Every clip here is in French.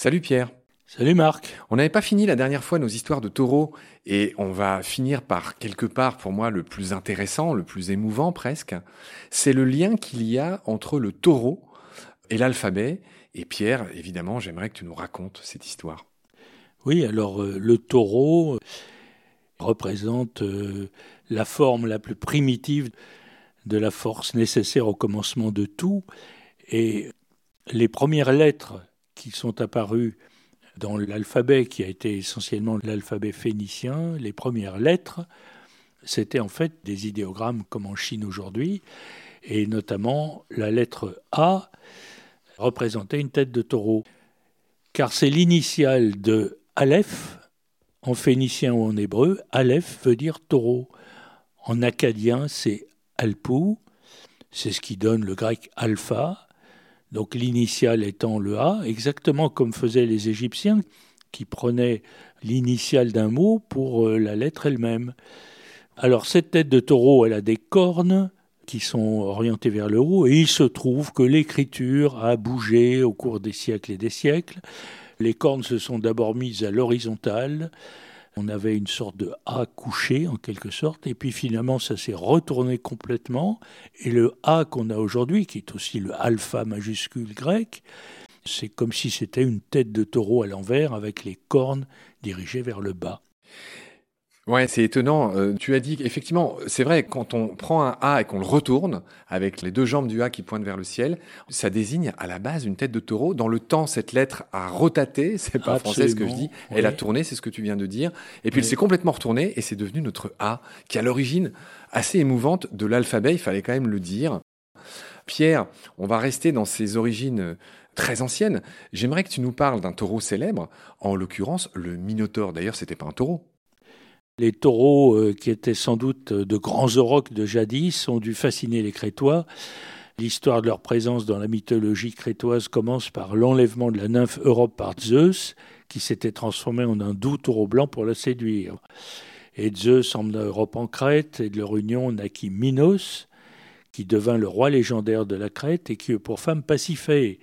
Salut Pierre. Salut Marc. On n'avait pas fini la dernière fois nos histoires de taureaux et on va finir par quelque part pour moi le plus intéressant, le plus émouvant presque. C'est le lien qu'il y a entre le taureau et l'alphabet. Et Pierre, évidemment, j'aimerais que tu nous racontes cette histoire. Oui, alors euh, le taureau euh, représente euh, la forme la plus primitive de la force nécessaire au commencement de tout. Et les premières lettres qui sont apparues dans l'alphabet qui a été essentiellement l'alphabet phénicien, les premières lettres, c'était en fait des idéogrammes comme en Chine aujourd'hui, et notamment la lettre A représentait une tête de taureau, car c'est l'initiale de Aleph, en phénicien ou en hébreu, Aleph veut dire taureau. En acadien, c'est Alpou, c'est ce qui donne le grec alpha, donc l'initiale étant le A, exactement comme faisaient les Égyptiens, qui prenaient l'initiale d'un mot pour euh, la lettre elle-même. Alors cette tête de taureau, elle a des cornes qui sont orientées vers le haut, et il se trouve que l'écriture a bougé au cours des siècles et des siècles. Les cornes se sont d'abord mises à l'horizontale, on avait une sorte de A couché en quelque sorte, et puis finalement ça s'est retourné complètement, et le A qu'on a aujourd'hui, qui est aussi le alpha majuscule grec, c'est comme si c'était une tête de taureau à l'envers avec les cornes dirigées vers le bas. Ouais, c'est étonnant. Euh, tu as dit qu'effectivement, c'est vrai, quand on prend un A et qu'on le retourne, avec les deux jambes du A qui pointent vers le ciel, ça désigne à la base une tête de taureau. Dans le temps, cette lettre a rotaté, c'est pas français ce que je dis, elle a tourné, c'est ce que tu viens de dire. Et puis elle s'est complètement retournée et c'est devenu notre A, qui a l'origine assez émouvante de l'alphabet, il fallait quand même le dire. Pierre, on va rester dans ses origines très anciennes. J'aimerais que tu nous parles d'un taureau célèbre, en l'occurrence le Minotaure. D'ailleurs, c'était pas un taureau. Les taureaux, euh, qui étaient sans doute de grands aurochs de jadis, ont dû fasciner les Crétois. L'histoire de leur présence dans la mythologie crétoise commence par l'enlèvement de la nymphe Europe par Zeus, qui s'était transformé en un doux taureau blanc pour la séduire. Et Zeus emmena Europe en Crète, et de leur union naquit Minos, qui devint le roi légendaire de la Crète et qui eut pour femme Pasiphae.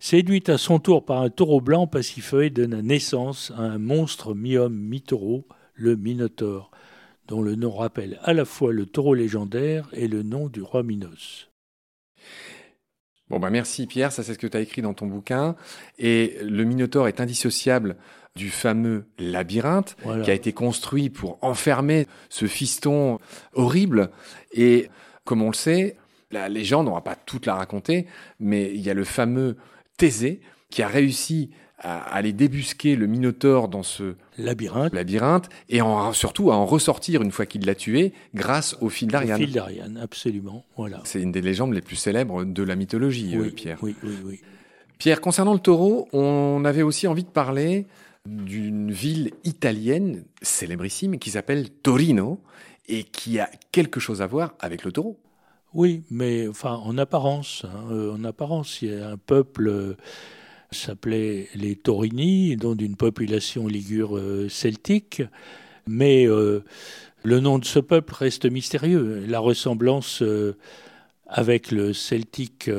Séduite à son tour par un taureau blanc, Pasiphae donna naissance à un monstre mi-homme, mi-taureau, le Minotaure, dont le nom rappelle à la fois le taureau légendaire et le nom du roi Minos. Bon bah merci Pierre, ça c'est ce que tu as écrit dans ton bouquin. Et le Minotaure est indissociable du fameux labyrinthe qui a été construit pour enfermer ce fiston horrible. Et comme on le sait, la légende, on va pas toute la raconter, mais il y a le fameux Thésée qui a réussi à aller débusquer le Minotaure dans ce labyrinthe, labyrinthe et en, surtout à en ressortir une fois qu'il l'a tué grâce au fil d'Ariane. Au fil d'Ariane, absolument. Voilà. C'est une des légendes les plus célèbres de la mythologie, euh, Pierre. Oui, oui, oui. Pierre, concernant le taureau, on avait aussi envie de parler d'une ville italienne célébrissime qui s'appelle Torino et qui a quelque chose à voir avec le taureau. Oui, mais enfin en apparence, hein, euh, en apparence, il y a un peuple s'appelait les Torini, dont d'une population ligure euh, celtique, mais euh, le nom de ce peuple reste mystérieux. La ressemblance euh, avec le celtique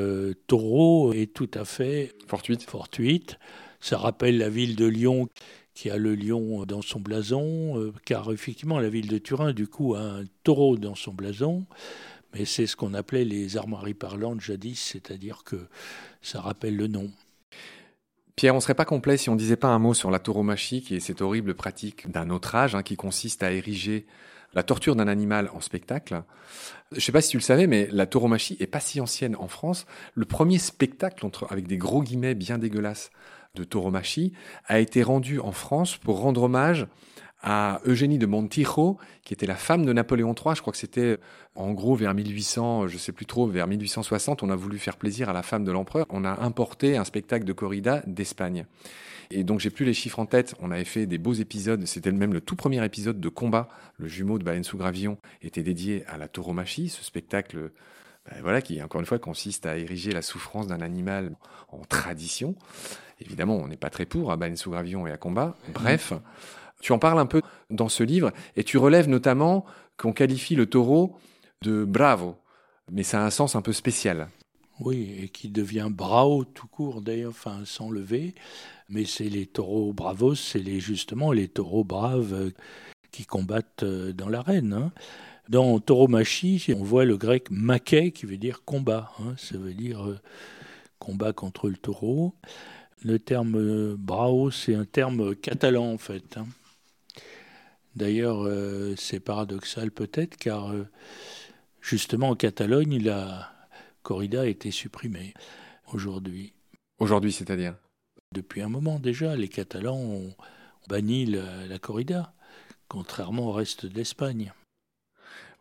taureau est tout à fait fortuite. fortuite. Ça rappelle la ville de Lyon qui a le lion dans son blason, car effectivement la ville de Turin du coup a un taureau dans son blason, mais c'est ce qu'on appelait les armoiries parlantes jadis, c'est-à-dire que ça rappelle le nom. Pierre, on serait pas complet si on disait pas un mot sur la tauromachie, qui est cette horrible pratique d'un autre âge, hein, qui consiste à ériger la torture d'un animal en spectacle. Je sais pas si tu le savais, mais la tauromachie est pas si ancienne en France. Le premier spectacle, entre, avec des gros guillemets bien dégueulasses, de tauromachie, a été rendu en France pour rendre hommage à Eugénie de Montijo, qui était la femme de Napoléon III. Je crois que c'était en gros vers 1800, je sais plus trop, vers 1860. On a voulu faire plaisir à la femme de l'empereur. On a importé un spectacle de corrida d'Espagne. Et donc j'ai plus les chiffres en tête. On avait fait des beaux épisodes. C'était même le tout premier épisode de combat. Le jumeau de Baleine sous Gravion était dédié à la tauromachie, ce spectacle. Ben voilà, qui encore une fois consiste à ériger la souffrance d'un animal en tradition. Évidemment, on n'est pas très pour à Baleine sous Gravion et à combat. Bref, tu en parles un peu dans ce livre et tu relèves notamment qu'on qualifie le taureau de bravo, mais ça a un sens un peu spécial. Oui, et qui devient bravo tout court d'ailleurs, enfin sans lever. Mais c'est les taureaux bravos, c'est les, justement les taureaux braves euh, qui combattent euh, dans l'arène. Hein. Dans tauromachi, on voit le grec maké qui veut dire combat. Hein. Ça veut dire euh, combat contre le taureau. Le terme bravo, c'est un terme catalan en fait. Hein. D'ailleurs, c'est paradoxal peut-être car justement en Catalogne, la corrida a été supprimée aujourd'hui. Aujourd'hui, c'est-à-dire? Depuis un moment déjà, les Catalans ont banni la, corrida, contrairement au reste d'Espagne.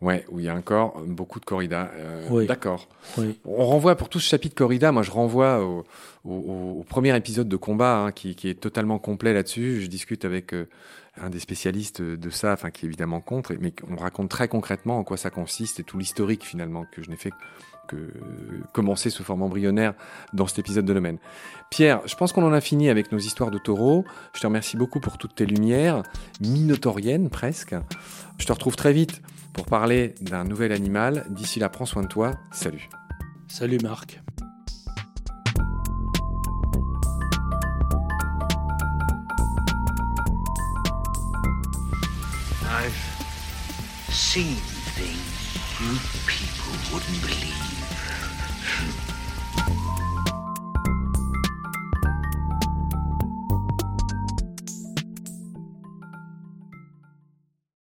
Ouais, où il y a encore beaucoup de corrida. Euh, d'accord. On renvoie pour tout ce chapitre corrida. Moi, je renvoie au, premier épisode de combat hein, qui, est totalement complet là-dessus. Je discute avec euh, un des spécialistes de ça, enfin qui est évidemment contre, mais on raconte très concrètement en quoi ça consiste et tout l'historique finalement que je n'ai fait que commencer sous forme embryonnaire dans cet épisode de domaine. Pierre, je pense qu'on en a fini avec nos histoires de taureaux. Je te remercie beaucoup pour toutes tes lumières, minotauriennes presque. Je te retrouve très vite pour parler d'un nouvel animal. D'ici là, prends soin de toi. Salut. Salut Marc. I've seen things you people wouldn't believe.